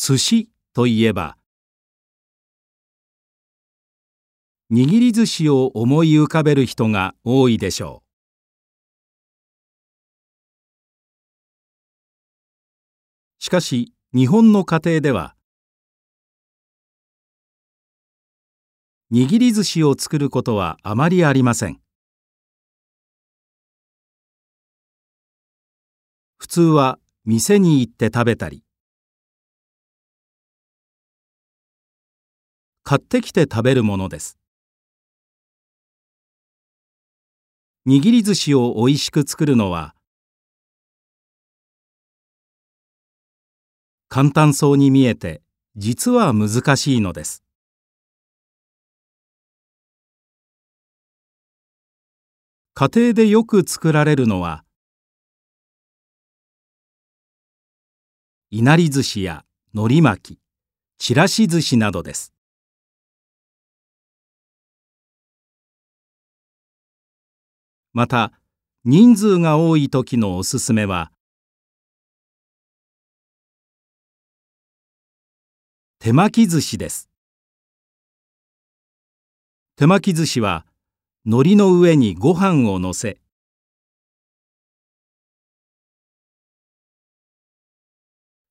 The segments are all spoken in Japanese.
寿司といえば握り寿司を思い浮かべる人が多いでしょう。しかし日本の家庭では握り寿司を作ることはあまりありません。普通は店に行って食べたり買ってきて食べるものです。握り寿司をおいしく作るのは簡単そうに見えて実は難しいのです。家庭でよく作られるのはいなり寿司やのり巻きちらし寿司などです。また人数が多い時のおすすめは手巻き寿司です。手巻き寿司は海苔の上にご飯をのせ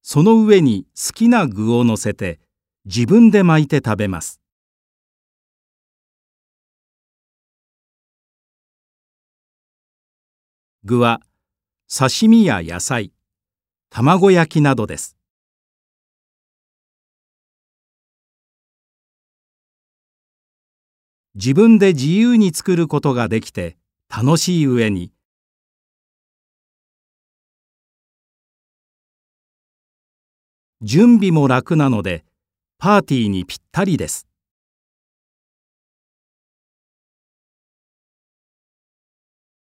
その上に好きな具をのせて自分で巻いて食べます。具は刺身や野菜卵焼きなどです。自分で自由に作ることができて楽しい上に。準備も楽なのでパーティーにぴったりです。